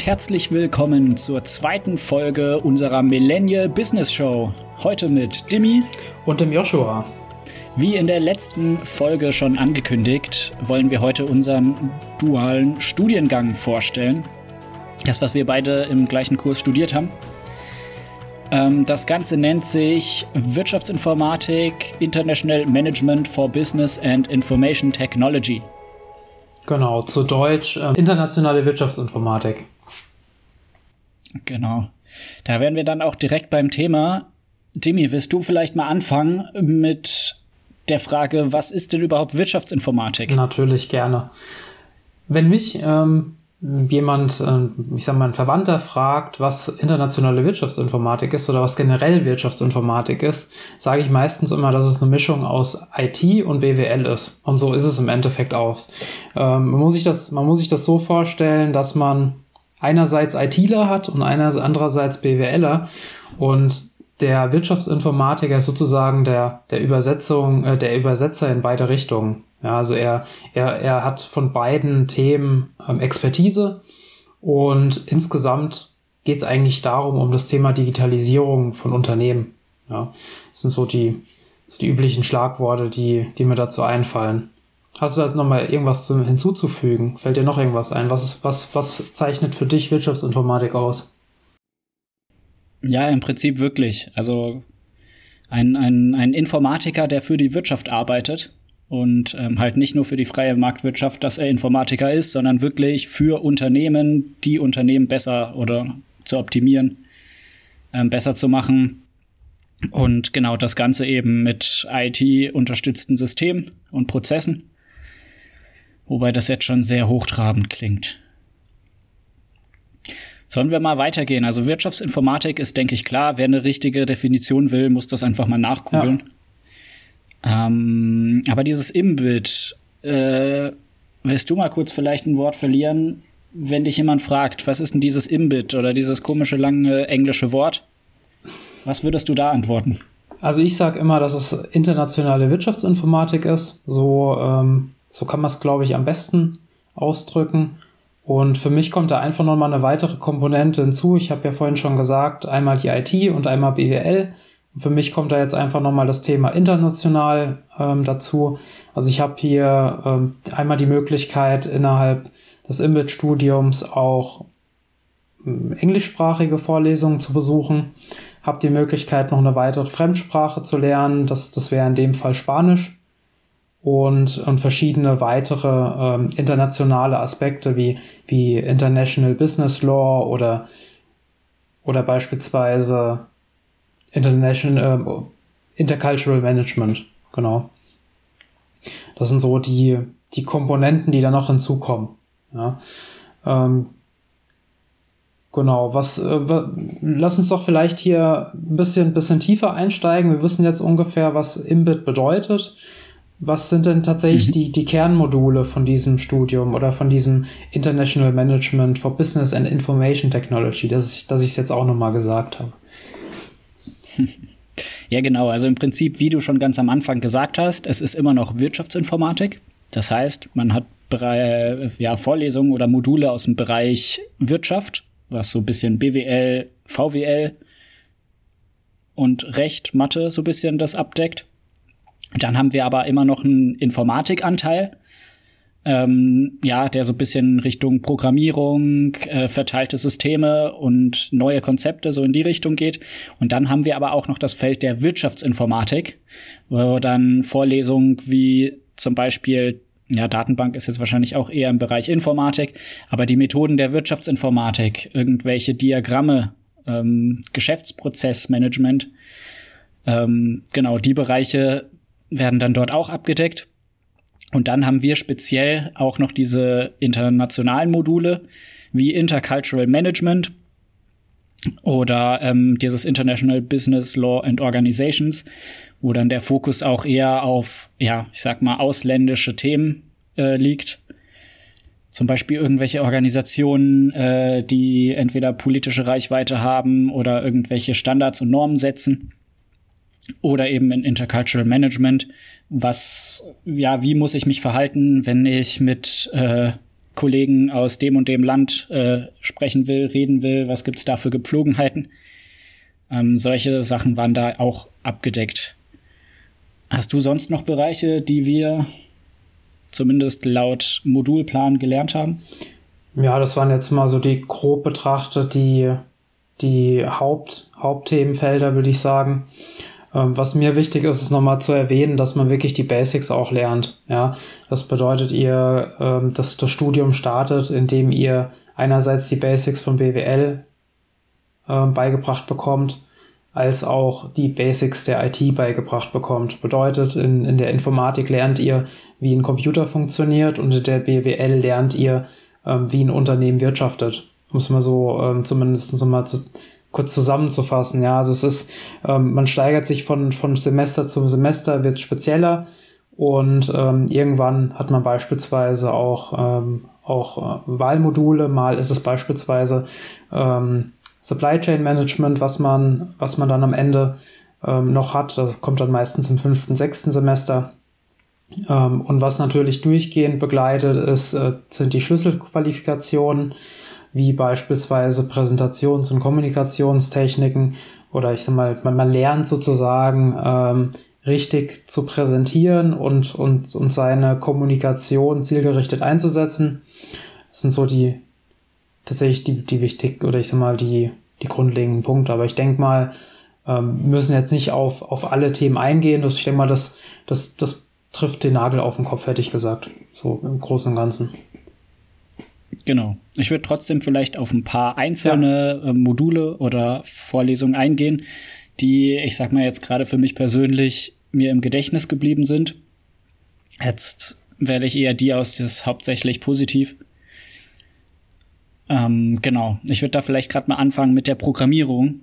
Und herzlich willkommen zur zweiten Folge unserer Millennial Business Show. Heute mit Dimi und dem Joshua. Wie in der letzten Folge schon angekündigt, wollen wir heute unseren dualen Studiengang vorstellen. Das, was wir beide im gleichen Kurs studiert haben. Ähm, das Ganze nennt sich Wirtschaftsinformatik International Management for Business and Information Technology. Genau, zu Deutsch äh, internationale Wirtschaftsinformatik. Genau. Da wären wir dann auch direkt beim Thema. Dimi, willst du vielleicht mal anfangen mit der Frage, was ist denn überhaupt Wirtschaftsinformatik? Natürlich gerne. Wenn mich ähm, jemand, äh, ich sag mal, ein Verwandter fragt, was internationale Wirtschaftsinformatik ist oder was generell Wirtschaftsinformatik ist, sage ich meistens immer, dass es eine Mischung aus IT und BWL ist. Und so ist es im Endeffekt auch. Ähm, man, muss sich das, man muss sich das so vorstellen, dass man einerseits ITler hat und andererseits BWLer und der Wirtschaftsinformatiker ist sozusagen der, der Übersetzung, äh, der Übersetzer in beide Richtungen. Ja, also er, er, er hat von beiden Themen ähm, Expertise und insgesamt geht es eigentlich darum, um das Thema Digitalisierung von Unternehmen. Ja, das sind so die, die üblichen Schlagworte, die, die mir dazu einfallen. Hast du da nochmal irgendwas zu, hinzuzufügen? Fällt dir noch irgendwas ein? Was, was, was zeichnet für dich Wirtschaftsinformatik aus? Ja, im Prinzip wirklich. Also ein, ein, ein Informatiker, der für die Wirtschaft arbeitet und ähm, halt nicht nur für die freie Marktwirtschaft, dass er Informatiker ist, sondern wirklich für Unternehmen, die Unternehmen besser oder zu optimieren, ähm, besser zu machen. Und genau das Ganze eben mit IT-unterstützten Systemen und Prozessen. Wobei das jetzt schon sehr hochtrabend klingt. Sollen wir mal weitergehen? Also Wirtschaftsinformatik ist, denke ich, klar. Wer eine richtige Definition will, muss das einfach mal nachgoogeln. Ja. Ähm, aber dieses Imbild, äh, willst du mal kurz vielleicht ein Wort verlieren, wenn dich jemand fragt, was ist denn dieses Imbit oder dieses komische lange englische Wort? Was würdest du da antworten? Also ich sage immer, dass es internationale Wirtschaftsinformatik ist. So, ähm, so kann man es, glaube ich, am besten ausdrücken. Und für mich kommt da einfach nochmal eine weitere Komponente hinzu. Ich habe ja vorhin schon gesagt, einmal die IT und einmal BWL. Für mich kommt da jetzt einfach nochmal das Thema international ähm, dazu. Also ich habe hier ähm, einmal die Möglichkeit, innerhalb des Image-Studiums auch ähm, englischsprachige Vorlesungen zu besuchen. Habe die Möglichkeit, noch eine weitere Fremdsprache zu lernen. Das, das wäre in dem Fall Spanisch. Und, und verschiedene weitere ähm, internationale Aspekte wie, wie International Business Law oder, oder beispielsweise International, äh, Intercultural Management, genau. Das sind so die, die Komponenten, die da noch hinzukommen. Ja. Ähm, genau, was, äh, lass uns doch vielleicht hier ein bisschen, bisschen tiefer einsteigen. Wir wissen jetzt ungefähr, was Imbit bedeutet. Was sind denn tatsächlich mhm. die, die Kernmodule von diesem Studium oder von diesem International Management for Business and Information Technology, dass ich, es jetzt auch nochmal gesagt habe? Ja, genau. Also im Prinzip, wie du schon ganz am Anfang gesagt hast, es ist immer noch Wirtschaftsinformatik. Das heißt, man hat ja, Vorlesungen oder Module aus dem Bereich Wirtschaft, was so ein bisschen BWL, VWL und Recht, Mathe so ein bisschen das abdeckt. Dann haben wir aber immer noch einen Informatikanteil, ähm, ja, der so ein bisschen Richtung Programmierung, äh, verteilte Systeme und neue Konzepte so in die Richtung geht. Und dann haben wir aber auch noch das Feld der Wirtschaftsinformatik, wo dann Vorlesungen wie zum Beispiel ja, Datenbank ist jetzt wahrscheinlich auch eher im Bereich Informatik, aber die Methoden der Wirtschaftsinformatik, irgendwelche Diagramme, ähm, Geschäftsprozessmanagement, ähm, genau, die Bereiche werden dann dort auch abgedeckt. Und dann haben wir speziell auch noch diese internationalen Module wie Intercultural Management oder ähm, dieses International Business Law and Organizations, wo dann der Fokus auch eher auf, ja, ich sag mal, ausländische Themen äh, liegt. Zum Beispiel irgendwelche Organisationen, äh, die entweder politische Reichweite haben oder irgendwelche Standards und Normen setzen. Oder eben in Intercultural Management, was, ja, wie muss ich mich verhalten, wenn ich mit äh, Kollegen aus dem und dem Land äh, sprechen will, reden will, was gibt's da für Gepflogenheiten. Ähm, solche Sachen waren da auch abgedeckt. Hast du sonst noch Bereiche, die wir zumindest laut Modulplan gelernt haben? Ja, das waren jetzt mal so die grob betrachtet die, die Haupt, Hauptthemenfelder, würde ich sagen. Ähm, was mir wichtig ist, ist nochmal zu erwähnen, dass man wirklich die Basics auch lernt. Ja, das bedeutet, ihr, ähm, dass das Studium startet, indem ihr einerseits die Basics von BWL äh, beigebracht bekommt, als auch die Basics der IT beigebracht bekommt. Bedeutet, in, in der Informatik lernt ihr, wie ein Computer funktioniert und in der BWL lernt ihr, ähm, wie ein Unternehmen wirtschaftet. Es mal so ähm, zumindest mal zu, kurz zusammenzufassen. Ja, also es ist, ähm, man steigert sich von, von Semester zu Semester, wird spezieller und ähm, irgendwann hat man beispielsweise auch, ähm, auch äh, Wahlmodule. Mal ist es beispielsweise ähm, Supply Chain Management, was man, was man dann am Ende ähm, noch hat. Das kommt dann meistens im fünften, sechsten Semester. Ähm, und was natürlich durchgehend begleitet ist, äh, sind die Schlüsselqualifikationen wie beispielsweise Präsentations- und Kommunikationstechniken oder ich sag mal, man, man lernt sozusagen ähm, richtig zu präsentieren und, und, und seine Kommunikation zielgerichtet einzusetzen. Das sind so die tatsächlich die, die wichtig oder ich sag mal die, die grundlegenden Punkte. Aber ich denke mal, ähm, müssen jetzt nicht auf, auf alle Themen eingehen. Das, ich denke mal, das, das, das trifft den Nagel auf den Kopf, hätte ich gesagt. So im Großen und Ganzen. Genau. Ich würde trotzdem vielleicht auf ein paar einzelne ja. Äh, Module oder Vorlesungen eingehen, die, ich sag mal jetzt gerade für mich persönlich, mir im Gedächtnis geblieben sind. Jetzt wähle ich eher die aus, das hauptsächlich positiv. Ähm, genau. Ich würde da vielleicht gerade mal anfangen mit der Programmierung.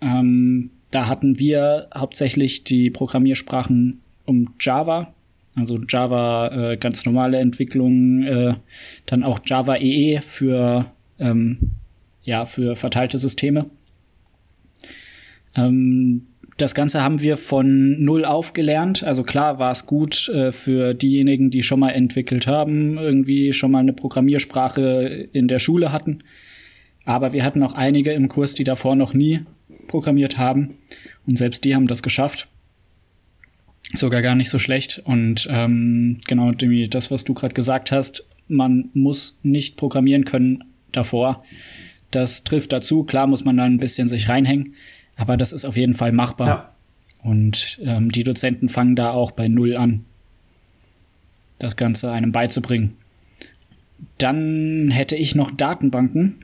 Ähm, da hatten wir hauptsächlich die Programmiersprachen um Java also Java äh, ganz normale Entwicklung, äh, dann auch Java EE e für ähm, ja für verteilte Systeme. Ähm, das Ganze haben wir von null auf gelernt. Also klar war es gut äh, für diejenigen, die schon mal entwickelt haben, irgendwie schon mal eine Programmiersprache in der Schule hatten. Aber wir hatten auch einige im Kurs, die davor noch nie programmiert haben. Und selbst die haben das geschafft sogar gar nicht so schlecht. Und ähm, genau, Demi, das, was du gerade gesagt hast, man muss nicht programmieren können davor. Das trifft dazu. Klar muss man da ein bisschen sich reinhängen, aber das ist auf jeden Fall machbar. Ja. Und ähm, die Dozenten fangen da auch bei Null an, das Ganze einem beizubringen. Dann hätte ich noch Datenbanken.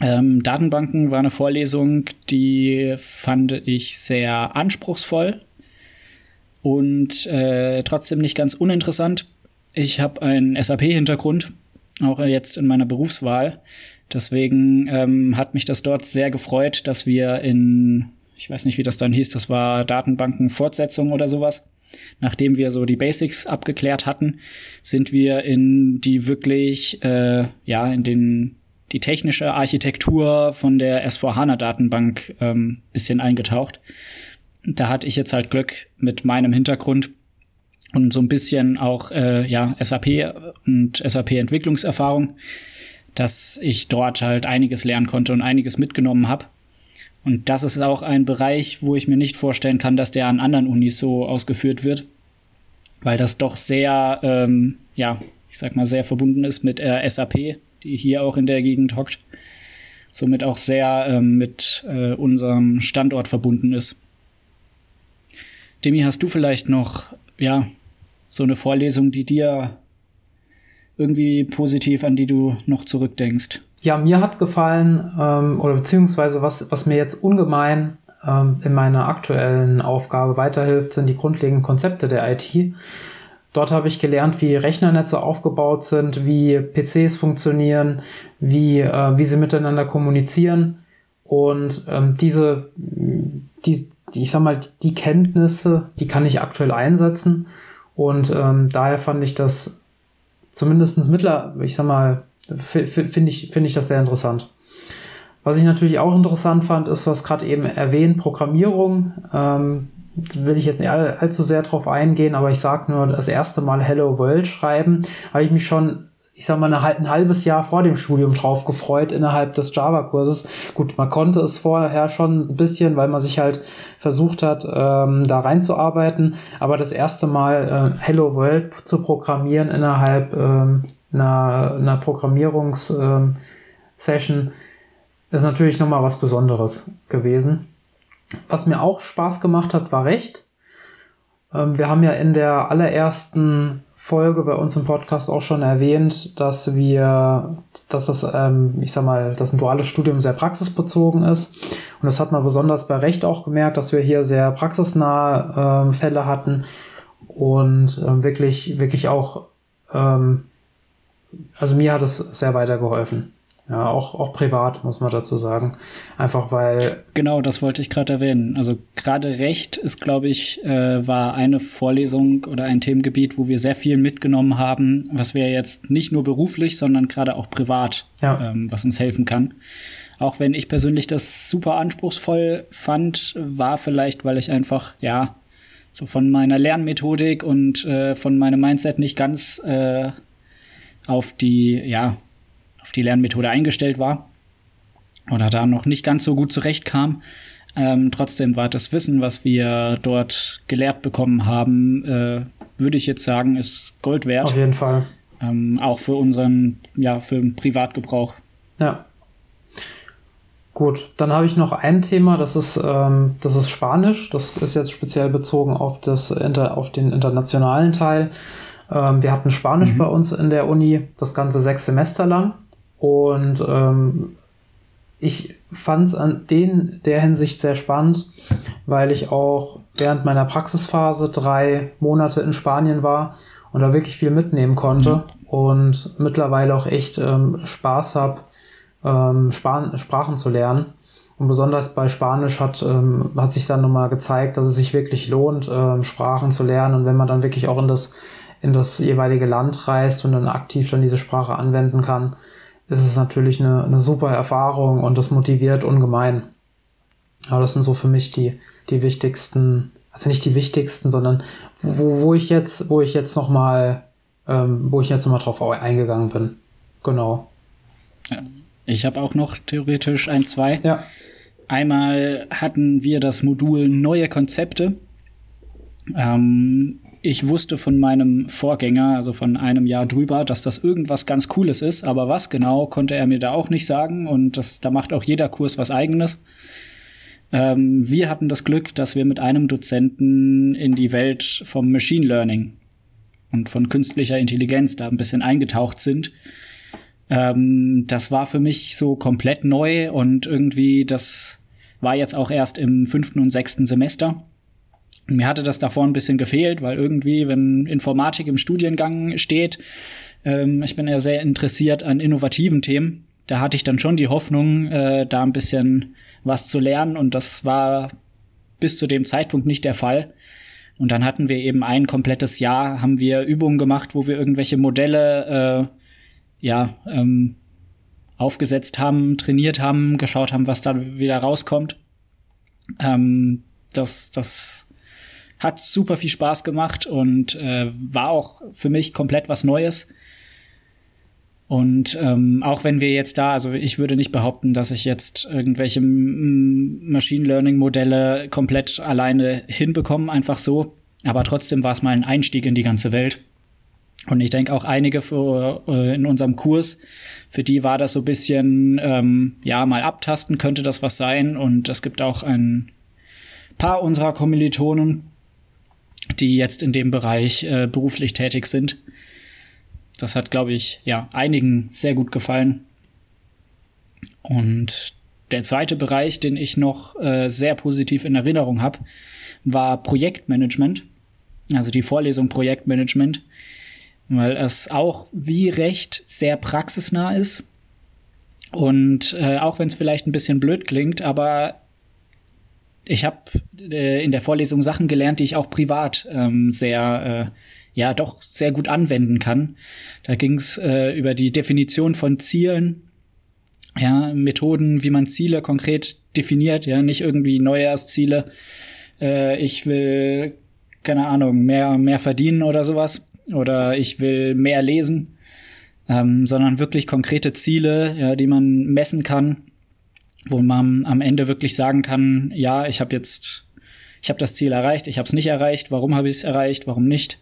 Ähm, Datenbanken war eine Vorlesung, die fand ich sehr anspruchsvoll und äh, trotzdem nicht ganz uninteressant. Ich habe einen SAP-Hintergrund, auch jetzt in meiner Berufswahl. Deswegen ähm, hat mich das dort sehr gefreut, dass wir in, ich weiß nicht, wie das dann hieß, das war Datenbanken-Fortsetzung oder sowas. Nachdem wir so die Basics abgeklärt hatten, sind wir in die wirklich, äh, ja, in den die technische Architektur von der S4HANA-Datenbank ähm, bisschen eingetaucht da hatte ich jetzt halt Glück mit meinem Hintergrund und so ein bisschen auch äh, ja SAP und SAP Entwicklungserfahrung, dass ich dort halt einiges lernen konnte und einiges mitgenommen habe. Und das ist auch ein Bereich, wo ich mir nicht vorstellen kann, dass der an anderen Unis so ausgeführt wird, weil das doch sehr, ähm, ja, ich sag mal, sehr verbunden ist mit äh, SAP, die hier auch in der Gegend hockt, somit auch sehr ähm, mit äh, unserem Standort verbunden ist. Demi, hast du vielleicht noch, ja, so eine Vorlesung, die dir irgendwie positiv, an die du noch zurückdenkst? Ja, mir hat gefallen, ähm, oder beziehungsweise was, was mir jetzt ungemein ähm, in meiner aktuellen Aufgabe weiterhilft, sind die grundlegenden Konzepte der IT. Dort habe ich gelernt, wie Rechnernetze aufgebaut sind, wie PCs funktionieren, wie, äh, wie sie miteinander kommunizieren. Und ähm, diese, die, ich sag mal, die Kenntnisse, die kann ich aktuell einsetzen. Und ähm, daher fand ich das zumindest mittler, ich sag mal, finde ich, finde ich das sehr interessant. Was ich natürlich auch interessant fand, ist, was gerade eben erwähnt, Programmierung. Ähm, will ich jetzt nicht all, allzu sehr drauf eingehen, aber ich sage nur, das erste Mal Hello World schreiben, habe ich mich schon ich sag mal, ein halbes Jahr vor dem Studium drauf gefreut innerhalb des Java-Kurses. Gut, man konnte es vorher schon ein bisschen, weil man sich halt versucht hat, ähm, da reinzuarbeiten. Aber das erste Mal äh, Hello World zu programmieren innerhalb ähm, einer, einer Programmierungs-Session ähm, ist natürlich nochmal was Besonderes gewesen. Was mir auch Spaß gemacht hat, war Recht. Ähm, wir haben ja in der allerersten Folge bei uns im Podcast auch schon erwähnt, dass wir, dass das, ähm, ich sag mal, dass ein duales Studium sehr praxisbezogen ist. Und das hat man besonders bei Recht auch gemerkt, dass wir hier sehr praxisnahe ähm, Fälle hatten und ähm, wirklich, wirklich auch, ähm, also mir hat es sehr weitergeholfen. Ja, auch, auch privat, muss man dazu sagen. Einfach weil. Genau, das wollte ich gerade erwähnen. Also gerade Recht ist, glaube ich, äh, war eine Vorlesung oder ein Themengebiet, wo wir sehr viel mitgenommen haben, was wir jetzt nicht nur beruflich, sondern gerade auch privat, ja. ähm, was uns helfen kann. Auch wenn ich persönlich das super anspruchsvoll fand, war vielleicht, weil ich einfach, ja, so von meiner Lernmethodik und äh, von meinem Mindset nicht ganz äh, auf die, ja, auf die Lernmethode eingestellt war oder da noch nicht ganz so gut zurechtkam. Ähm, trotzdem war das Wissen, was wir dort gelehrt bekommen haben, äh, würde ich jetzt sagen, ist Gold wert. Auf jeden Fall. Ähm, auch für unseren, ja, für den Privatgebrauch. Ja. Gut, dann habe ich noch ein Thema, das ist, ähm, das ist Spanisch. Das ist jetzt speziell bezogen auf, das, auf den internationalen Teil. Ähm, wir hatten Spanisch mhm. bei uns in der Uni das ganze sechs Semester lang. Und ähm, ich fand es an den, der Hinsicht sehr spannend, weil ich auch während meiner Praxisphase drei Monate in Spanien war und da wirklich viel mitnehmen konnte mhm. und mittlerweile auch echt ähm, Spaß habe, ähm, Sprachen zu lernen. Und besonders bei Spanisch hat, ähm, hat sich dann nochmal gezeigt, dass es sich wirklich lohnt, ähm, Sprachen zu lernen. Und wenn man dann wirklich auch in das, in das jeweilige Land reist und dann aktiv dann diese Sprache anwenden kann, ist es natürlich eine, eine super Erfahrung und das motiviert ungemein. Aber das sind so für mich die, die wichtigsten, also nicht die wichtigsten, sondern wo, wo ich jetzt, wo ich jetzt nochmal, ähm, wo ich jetzt nochmal drauf eingegangen bin. Genau. Ja. Ich habe auch noch theoretisch ein, zwei. Ja. Einmal hatten wir das Modul neue Konzepte. Ähm, ich wusste von meinem Vorgänger, also von einem Jahr drüber, dass das irgendwas ganz Cooles ist, aber was genau, konnte er mir da auch nicht sagen und das, da macht auch jeder Kurs was eigenes. Ähm, wir hatten das Glück, dass wir mit einem Dozenten in die Welt vom Machine Learning und von künstlicher Intelligenz da ein bisschen eingetaucht sind. Ähm, das war für mich so komplett neu und irgendwie, das war jetzt auch erst im fünften und sechsten Semester. Mir hatte das davor ein bisschen gefehlt, weil irgendwie, wenn Informatik im Studiengang steht, ähm, ich bin ja sehr interessiert an innovativen Themen. Da hatte ich dann schon die Hoffnung, äh, da ein bisschen was zu lernen und das war bis zu dem Zeitpunkt nicht der Fall. Und dann hatten wir eben ein komplettes Jahr, haben wir Übungen gemacht, wo wir irgendwelche Modelle äh, ja ähm, aufgesetzt haben, trainiert haben, geschaut haben, was da wieder rauskommt. Ähm, das, das hat super viel Spaß gemacht und äh, war auch für mich komplett was Neues. Und ähm, auch wenn wir jetzt da, also ich würde nicht behaupten, dass ich jetzt irgendwelche Machine Learning Modelle komplett alleine hinbekomme, einfach so. Aber trotzdem war es mal ein Einstieg in die ganze Welt. Und ich denke auch einige für, äh, in unserem Kurs, für die war das so ein bisschen, ähm, ja, mal abtasten könnte das was sein. Und es gibt auch ein paar unserer Kommilitonen, die jetzt in dem Bereich äh, beruflich tätig sind. Das hat, glaube ich, ja, einigen sehr gut gefallen. Und der zweite Bereich, den ich noch äh, sehr positiv in Erinnerung habe, war Projektmanagement. Also die Vorlesung Projektmanagement, weil es auch wie recht sehr praxisnah ist. Und äh, auch wenn es vielleicht ein bisschen blöd klingt, aber ich habe äh, in der Vorlesung Sachen gelernt, die ich auch privat ähm, sehr, äh, ja, doch sehr gut anwenden kann. Da ging es äh, über die Definition von Zielen, ja, Methoden, wie man Ziele konkret definiert, ja, nicht irgendwie Neujahrsziele. Äh, ich will, keine Ahnung, mehr, mehr verdienen oder sowas. Oder ich will mehr lesen. ähm, sondern wirklich konkrete Ziele, ja, die man messen kann, wo man am Ende wirklich sagen kann, ja, ich habe jetzt, ich habe das Ziel erreicht, ich habe es nicht erreicht, warum habe ich es erreicht, warum nicht.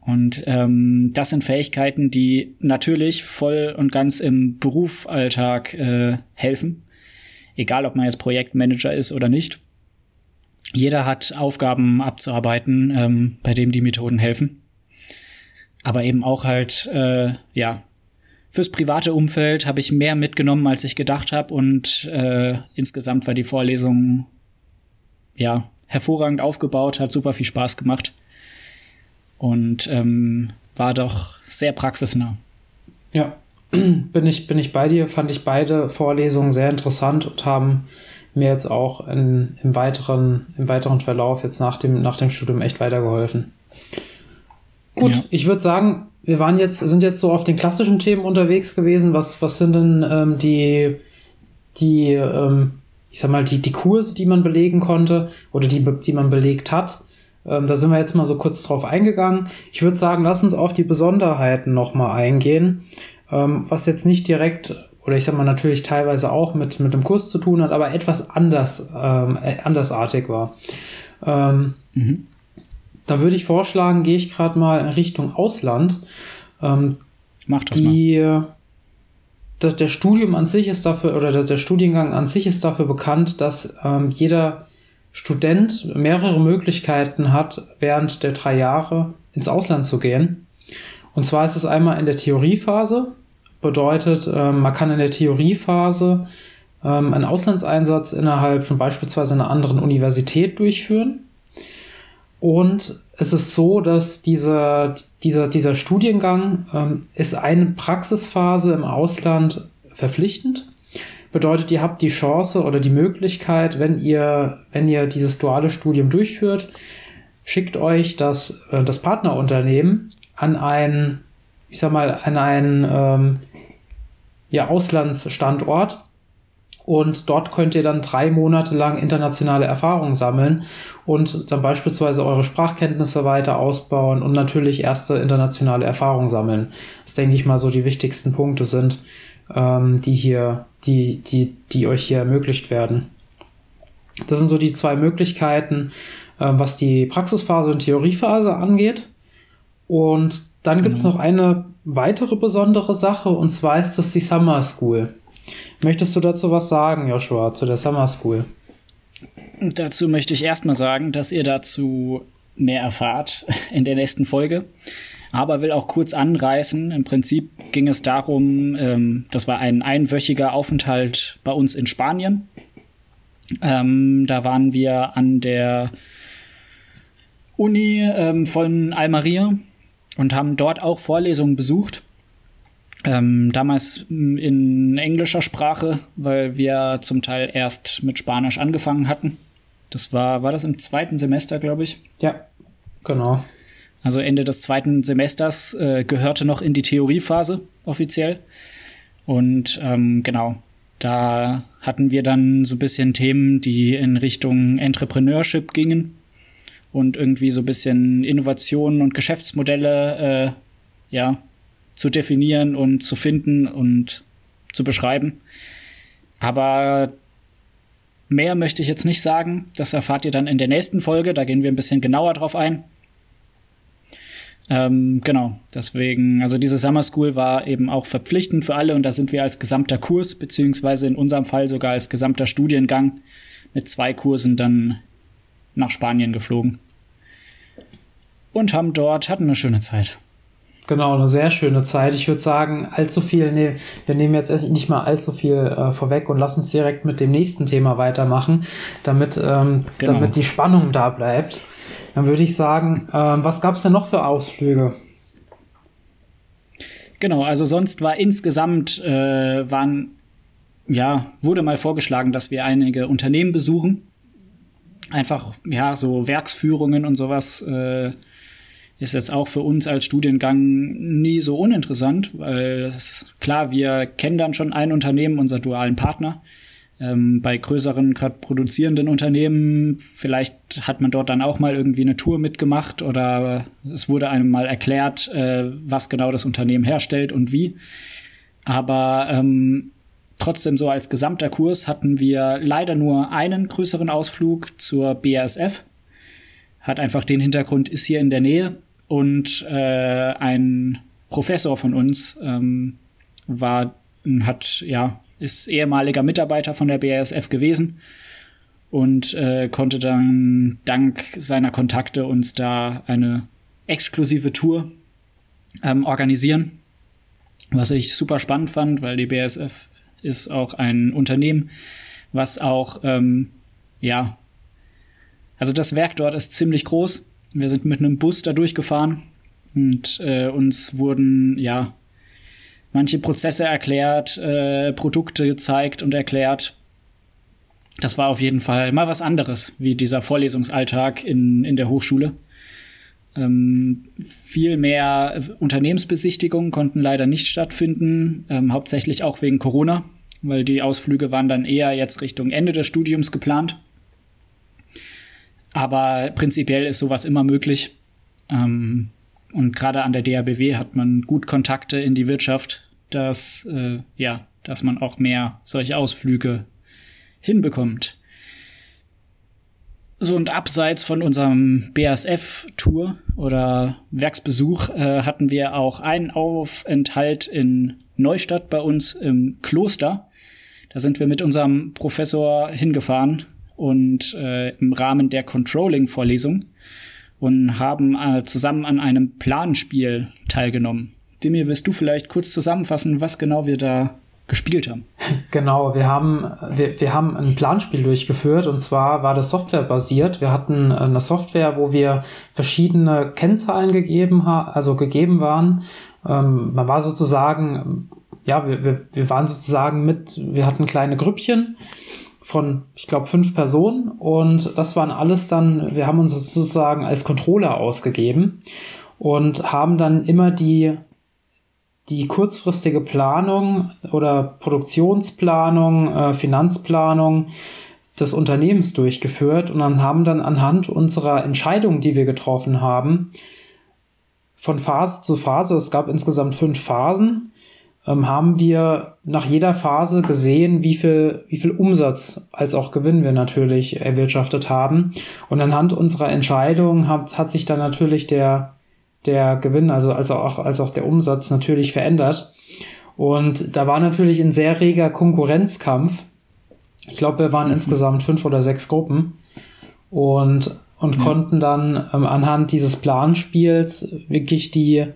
Und ähm, das sind Fähigkeiten, die natürlich voll und ganz im Berufsalltag äh, helfen. Egal, ob man jetzt Projektmanager ist oder nicht. Jeder hat Aufgaben abzuarbeiten, ähm, bei dem die Methoden helfen. Aber eben auch halt, äh, ja, fürs private Umfeld habe ich mehr mitgenommen, als ich gedacht habe. Und äh, insgesamt war die Vorlesung ja hervorragend aufgebaut, hat super viel Spaß gemacht und ähm, war doch sehr praxisnah. Ja, bin ich, bin ich bei dir, fand ich beide Vorlesungen sehr interessant und haben mir jetzt auch in, im, weiteren, im weiteren Verlauf jetzt nach dem, nach dem Studium echt weitergeholfen. Gut, ja. ich würde sagen, wir waren jetzt, sind jetzt so auf den klassischen Themen unterwegs gewesen. Was, was sind denn ähm, die, die, ähm, ich sag mal, die, die Kurse, die man belegen konnte oder die, die man belegt hat? Ähm, da sind wir jetzt mal so kurz drauf eingegangen. Ich würde sagen, lass uns auf die Besonderheiten nochmal eingehen, ähm, was jetzt nicht direkt oder ich sag mal natürlich teilweise auch mit, mit dem Kurs zu tun hat, aber etwas anders, ähm, äh, andersartig war. Ähm, mhm. Da würde ich vorschlagen, gehe ich gerade mal in Richtung Ausland. Ähm, Mach das die, mal. Das, der Studium an sich ist dafür, oder der, der Studiengang an sich ist dafür bekannt, dass ähm, jeder Student mehrere Möglichkeiten hat, während der drei Jahre ins Ausland zu gehen. Und zwar ist es einmal in der Theoriephase, bedeutet, ähm, man kann in der Theoriephase ähm, einen Auslandseinsatz innerhalb von beispielsweise einer anderen Universität durchführen. Und es ist so, dass dieser, dieser, dieser Studiengang ähm, ist eine Praxisphase im Ausland verpflichtend. Bedeutet, ihr habt die Chance oder die Möglichkeit, wenn ihr, wenn ihr dieses duale Studium durchführt, schickt euch das, äh, das Partnerunternehmen an ein, ich sag mal, an einen ähm, ja, Auslandsstandort und dort könnt ihr dann drei Monate lang internationale Erfahrungen sammeln und dann beispielsweise eure Sprachkenntnisse weiter ausbauen und natürlich erste internationale Erfahrungen sammeln. Das denke ich mal so die wichtigsten Punkte sind, ähm, die hier, die, die, die euch hier ermöglicht werden. Das sind so die zwei Möglichkeiten, äh, was die Praxisphase und Theoriephase angeht. Und dann genau. gibt es noch eine weitere besondere Sache, und zwar ist das die Summer School. Möchtest du dazu was sagen, Joshua, zu der Summer School? Dazu möchte ich erstmal sagen, dass ihr dazu mehr erfahrt in der nächsten Folge aber will auch kurz anreißen. Im Prinzip ging es darum, ähm, das war ein einwöchiger Aufenthalt bei uns in Spanien. Ähm, da waren wir an der Uni ähm, von Almeria und haben dort auch Vorlesungen besucht. Ähm, damals in englischer Sprache, weil wir zum Teil erst mit Spanisch angefangen hatten. Das war, war das im zweiten Semester, glaube ich? Ja, genau. Also Ende des zweiten Semesters äh, gehörte noch in die Theoriephase offiziell. Und ähm, genau, da hatten wir dann so ein bisschen Themen, die in Richtung Entrepreneurship gingen und irgendwie so ein bisschen Innovationen und Geschäftsmodelle äh, ja, zu definieren und zu finden und zu beschreiben. Aber mehr möchte ich jetzt nicht sagen. Das erfahrt ihr dann in der nächsten Folge. Da gehen wir ein bisschen genauer drauf ein. Ähm, genau, deswegen, also diese Summer School war eben auch verpflichtend für alle und da sind wir als gesamter Kurs, beziehungsweise in unserem Fall sogar als gesamter Studiengang mit zwei Kursen dann nach Spanien geflogen. Und haben dort, hatten eine schöne Zeit. Genau, eine sehr schöne Zeit. Ich würde sagen, allzu viel, nee, wir nehmen jetzt nicht mal allzu viel äh, vorweg und lassen uns direkt mit dem nächsten Thema weitermachen, damit, ähm, genau. damit die Spannung da bleibt. Dann würde ich sagen, äh, was gab es denn noch für Ausflüge? Genau, also sonst war insgesamt, äh, waren, ja, wurde mal vorgeschlagen, dass wir einige Unternehmen besuchen. Einfach, ja, so Werksführungen und sowas äh, ist jetzt auch für uns als Studiengang nie so uninteressant, weil ist klar, wir kennen dann schon ein Unternehmen, unser dualen Partner. Ähm, bei größeren, gerade produzierenden Unternehmen, vielleicht hat man dort dann auch mal irgendwie eine Tour mitgemacht oder es wurde einem mal erklärt, äh, was genau das Unternehmen herstellt und wie. Aber ähm, trotzdem so als gesamter Kurs hatten wir leider nur einen größeren Ausflug zur BASF. Hat einfach den Hintergrund, ist hier in der Nähe und äh, ein Professor von uns ähm, war, hat ja ist ehemaliger Mitarbeiter von der BASF gewesen und äh, konnte dann dank seiner Kontakte uns da eine exklusive Tour ähm, organisieren, was ich super spannend fand, weil die BASF ist auch ein Unternehmen, was auch ähm, ja, also das Werk dort ist ziemlich groß. Wir sind mit einem Bus da durchgefahren und äh, uns wurden ja manche Prozesse erklärt, äh, Produkte gezeigt und erklärt. Das war auf jeden Fall mal was anderes, wie dieser Vorlesungsalltag in, in der Hochschule. Ähm, viel mehr Unternehmensbesichtigungen konnten leider nicht stattfinden, ähm, hauptsächlich auch wegen Corona, weil die Ausflüge waren dann eher jetzt Richtung Ende des Studiums geplant. Aber prinzipiell ist sowas immer möglich. Ähm, und gerade an der DABW hat man gut Kontakte in die Wirtschaft, dass, äh, ja, dass man auch mehr solche Ausflüge hinbekommt. So und abseits von unserem BASF-Tour oder Werksbesuch äh, hatten wir auch einen Aufenthalt in Neustadt bei uns im Kloster. Da sind wir mit unserem Professor hingefahren und äh, im Rahmen der Controlling-Vorlesung und haben äh, zusammen an einem Planspiel teilgenommen. Demir, willst du vielleicht kurz zusammenfassen, was genau wir da gespielt haben? Genau, wir haben, wir, wir haben ein Planspiel durchgeführt und zwar war das softwarebasiert. Wir hatten eine Software, wo wir verschiedene Kennzahlen gegeben also gegeben waren. Ähm, man war sozusagen, ja, wir, wir, wir waren sozusagen mit, wir hatten kleine Grüppchen von, ich glaube, fünf Personen. Und das waren alles dann, wir haben uns sozusagen als Controller ausgegeben und haben dann immer die, die kurzfristige Planung oder Produktionsplanung, äh, Finanzplanung des Unternehmens durchgeführt. Und dann haben dann anhand unserer Entscheidungen, die wir getroffen haben, von Phase zu Phase, es gab insgesamt fünf Phasen, ähm, haben wir nach jeder Phase gesehen, wie viel, wie viel Umsatz als auch Gewinn wir natürlich erwirtschaftet haben. Und anhand unserer Entscheidung hat, hat sich dann natürlich der, der Gewinn, also, also auch, als auch der Umsatz natürlich verändert. Und da war natürlich ein sehr reger Konkurrenzkampf. Ich glaube, wir waren mhm. insgesamt fünf oder sechs Gruppen und, und ja. konnten dann ähm, anhand dieses Planspiels wirklich die,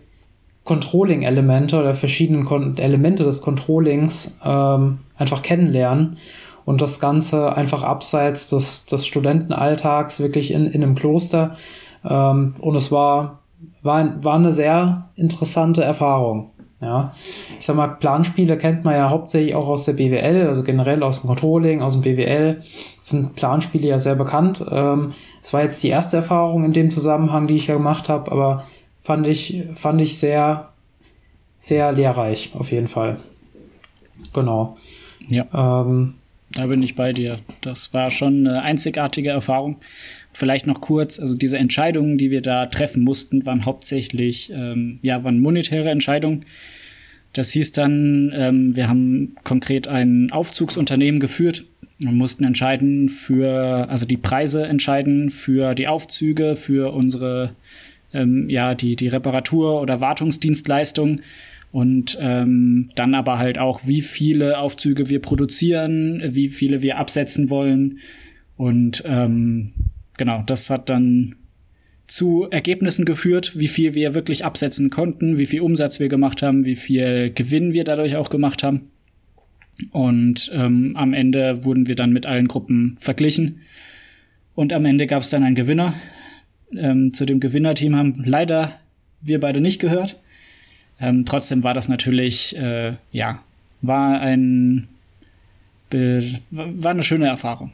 Controlling-Elemente oder verschiedenen Kon Elemente des Controllings ähm, einfach kennenlernen und das Ganze einfach abseits des, des Studentenalltags wirklich in, in einem Kloster. Ähm, und es war, war, war eine sehr interessante Erfahrung. Ja, ich sag mal, Planspiele kennt man ja hauptsächlich auch aus der BWL, also generell aus dem Controlling, aus dem BWL sind Planspiele ja sehr bekannt. Ähm, es war jetzt die erste Erfahrung in dem Zusammenhang, die ich ja gemacht habe, aber fand ich, fand ich sehr, sehr lehrreich, auf jeden Fall. Genau. Ja. Ähm, da bin ich bei dir. Das war schon eine einzigartige Erfahrung. Vielleicht noch kurz, also diese Entscheidungen, die wir da treffen mussten, waren hauptsächlich, ähm, ja, waren monetäre Entscheidungen. Das hieß dann, ähm, wir haben konkret ein Aufzugsunternehmen geführt wir mussten entscheiden für, also die Preise entscheiden für die Aufzüge, für unsere ähm, ja, die, die Reparatur- oder Wartungsdienstleistung und ähm, dann aber halt auch, wie viele Aufzüge wir produzieren, wie viele wir absetzen wollen. Und ähm, genau, das hat dann zu Ergebnissen geführt, wie viel wir wirklich absetzen konnten, wie viel Umsatz wir gemacht haben, wie viel Gewinn wir dadurch auch gemacht haben. Und ähm, am Ende wurden wir dann mit allen Gruppen verglichen. Und am Ende gab es dann einen Gewinner, ähm, zu dem Gewinnerteam haben leider wir beide nicht gehört. Ähm, trotzdem war das natürlich, äh, ja, war ein, war eine schöne Erfahrung.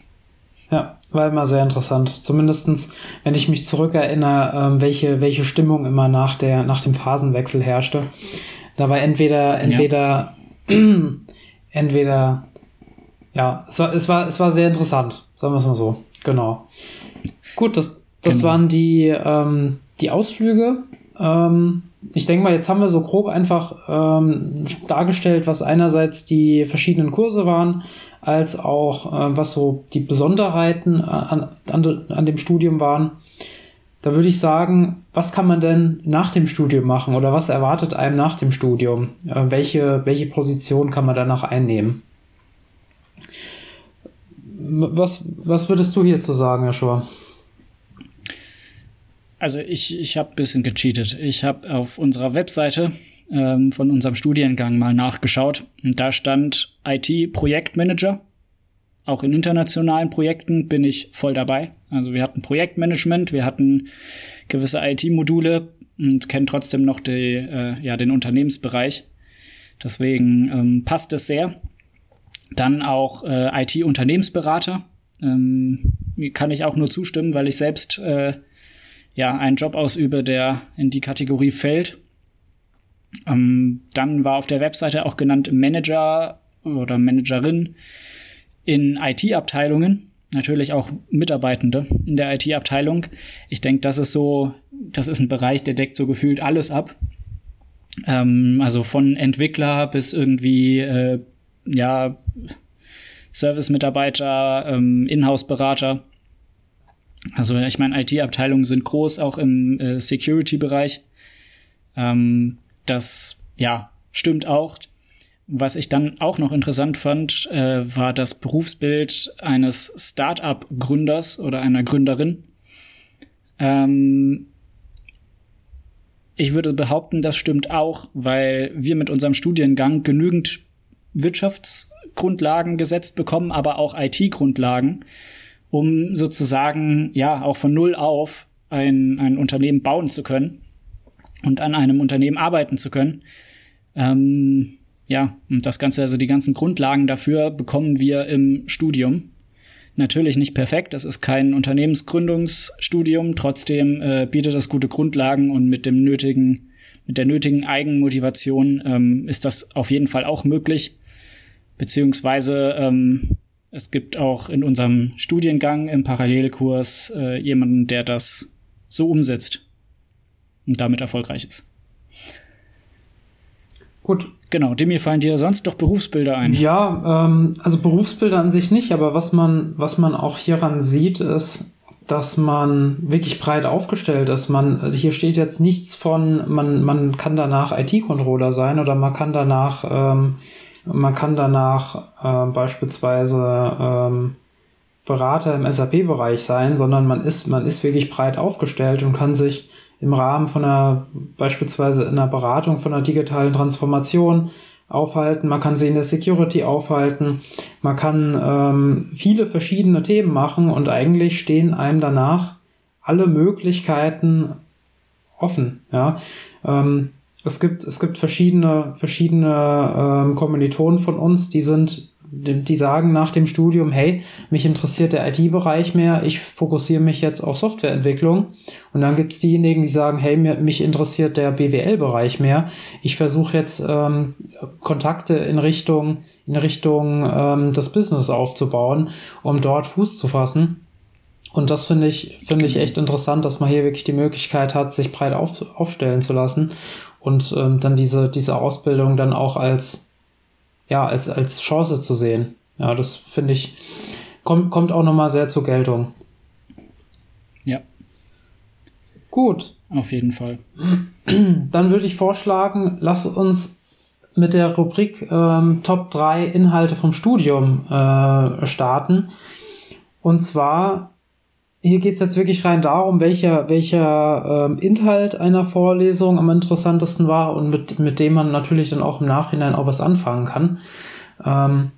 Ja, war immer sehr interessant. Zumindestens, wenn ich mich zurückerinnere, ähm, welche, welche Stimmung immer nach, der, nach dem Phasenwechsel herrschte. Da war entweder, entweder, ja. entweder ja, es war, es war, es war sehr interessant, sagen wir es mal so. Genau. Gut, das, das Genau. waren die, ähm, die Ausflüge. Ähm, ich denke mal, jetzt haben wir so grob einfach ähm, dargestellt, was einerseits die verschiedenen Kurse waren, als auch äh, was so die Besonderheiten an, an, an dem Studium waren. Da würde ich sagen, was kann man denn nach dem Studium machen oder was erwartet einem nach dem Studium? Äh, welche, welche Position kann man danach einnehmen? Was, was würdest du hierzu sagen, Herr Schor? Also ich, ich habe ein bisschen gecheatet. Ich habe auf unserer Webseite ähm, von unserem Studiengang mal nachgeschaut. Und da stand IT-Projektmanager. Auch in internationalen Projekten bin ich voll dabei. Also wir hatten Projektmanagement, wir hatten gewisse IT-Module und kennen trotzdem noch die, äh, ja, den Unternehmensbereich. Deswegen ähm, passt es sehr. Dann auch äh, IT-Unternehmensberater. Ähm, kann ich auch nur zustimmen, weil ich selbst äh, ja einen Job ausübe, der in die Kategorie fällt. Ähm, dann war auf der Webseite auch genannt Manager oder Managerin in IT-Abteilungen. Natürlich auch Mitarbeitende in der IT-Abteilung. Ich denke, das ist so, das ist ein Bereich, der deckt so gefühlt alles ab. Ähm, also von Entwickler bis irgendwie, äh, ja, Service-Mitarbeiter, ähm, Inhouse-Berater. Also ich meine, IT-Abteilungen sind groß, auch im äh, Security-Bereich. Ähm, das, ja, stimmt auch. Was ich dann auch noch interessant fand, äh, war das Berufsbild eines Start-up-Gründers oder einer Gründerin. Ähm, ich würde behaupten, das stimmt auch, weil wir mit unserem Studiengang genügend Wirtschaftsgrundlagen gesetzt bekommen, aber auch IT-Grundlagen, um sozusagen ja auch von null auf ein, ein Unternehmen bauen zu können und an einem Unternehmen arbeiten zu können. Ähm, ja, und das Ganze, also die ganzen Grundlagen dafür bekommen wir im Studium. Natürlich nicht perfekt, das ist kein Unternehmensgründungsstudium, trotzdem äh, bietet das gute Grundlagen und mit dem nötigen, mit der nötigen Eigenmotivation ähm, ist das auf jeden Fall auch möglich. Beziehungsweise ähm, es gibt auch in unserem Studiengang im Parallelkurs äh, jemanden, der das so umsetzt und damit erfolgreich ist. Gut. Genau, Demi, fallen dir sonst doch Berufsbilder ein? Ja, ähm, also Berufsbilder an sich nicht, aber was man, was man auch hieran sieht, ist, dass man wirklich breit aufgestellt ist. Man, hier steht jetzt nichts von, man, man kann danach IT-Controller sein oder man kann danach, ähm, man kann danach äh, beispielsweise ähm, Berater im SAP-Bereich sein, sondern man ist, man ist wirklich breit aufgestellt und kann sich im Rahmen von einer, beispielsweise in einer Beratung von einer digitalen Transformation aufhalten, man kann sich in der Security aufhalten, man kann ähm, viele verschiedene Themen machen und eigentlich stehen einem danach alle Möglichkeiten offen. Ja? Ähm, es gibt, es gibt verschiedene, verschiedene ähm, Kommilitonen von uns, die sind die, sagen nach dem Studium, hey, mich interessiert der IT-Bereich mehr, ich fokussiere mich jetzt auf Softwareentwicklung. Und dann gibt es diejenigen, die sagen, hey, mir, mich interessiert der BWL-Bereich mehr. Ich versuche jetzt ähm, Kontakte in Richtung, in Richtung ähm, des Business aufzubauen, um dort Fuß zu fassen. Und das finde ich, finde ich echt interessant, dass man hier wirklich die Möglichkeit hat, sich breit auf, aufstellen zu lassen und ähm, dann diese, diese Ausbildung dann auch als ja, als, als Chance zu sehen. Ja, das finde ich, kommt, kommt auch nochmal sehr zur Geltung. Ja. Gut. Auf jeden Fall. Dann würde ich vorschlagen, lass uns mit der Rubrik ähm, Top 3 Inhalte vom Studium äh, starten. Und zwar, hier geht es jetzt wirklich rein darum, welcher, welcher ähm, Inhalt einer Vorlesung am interessantesten war und mit, mit dem man natürlich dann auch im Nachhinein auch was anfangen kann. Ähm,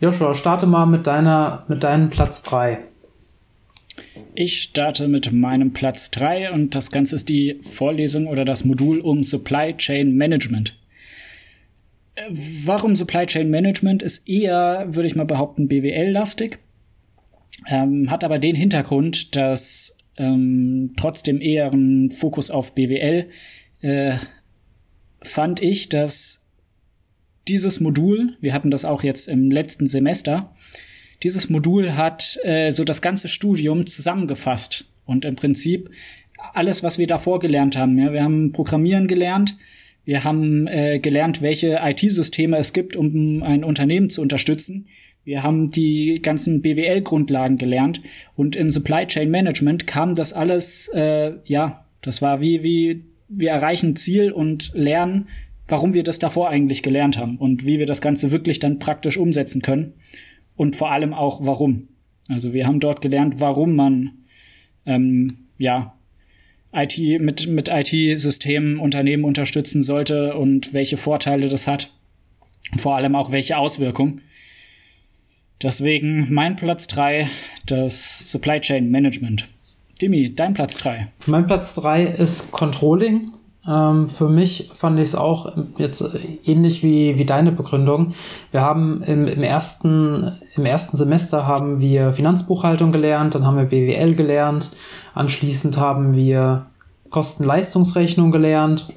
Joshua, starte mal mit deiner, mit deinem Platz 3. Ich starte mit meinem Platz 3 und das Ganze ist die Vorlesung oder das Modul um Supply Chain Management. Äh, Warum Supply Chain Management ist eher, würde ich mal behaupten, BWL-lastig. Ähm, hat aber den Hintergrund, dass ähm, trotzdem eher ein Fokus auf BWL äh, fand ich, dass dieses Modul, wir hatten das auch jetzt im letzten Semester, dieses Modul hat äh, so das ganze Studium zusammengefasst und im Prinzip alles, was wir davor gelernt haben. Ja, wir haben Programmieren gelernt, wir haben äh, gelernt, welche IT-Systeme es gibt, um ein Unternehmen zu unterstützen. Wir haben die ganzen BWL-Grundlagen gelernt und in Supply Chain Management kam das alles, äh, ja, das war wie, wie wir erreichen Ziel und lernen, warum wir das davor eigentlich gelernt haben und wie wir das Ganze wirklich dann praktisch umsetzen können und vor allem auch warum. Also wir haben dort gelernt, warum man ähm, ja IT mit mit IT-Systemen Unternehmen unterstützen sollte und welche Vorteile das hat, vor allem auch welche Auswirkungen. Deswegen mein Platz 3, das Supply Chain Management. Dimi, dein Platz 3. Mein Platz 3 ist Controlling. Ähm, für mich fand ich es auch jetzt ähnlich wie, wie deine Begründung. Wir haben im, im, ersten, im ersten Semester haben wir Finanzbuchhaltung gelernt, dann haben wir BWL gelernt, anschließend haben wir Kosten-Leistungsrechnung gelernt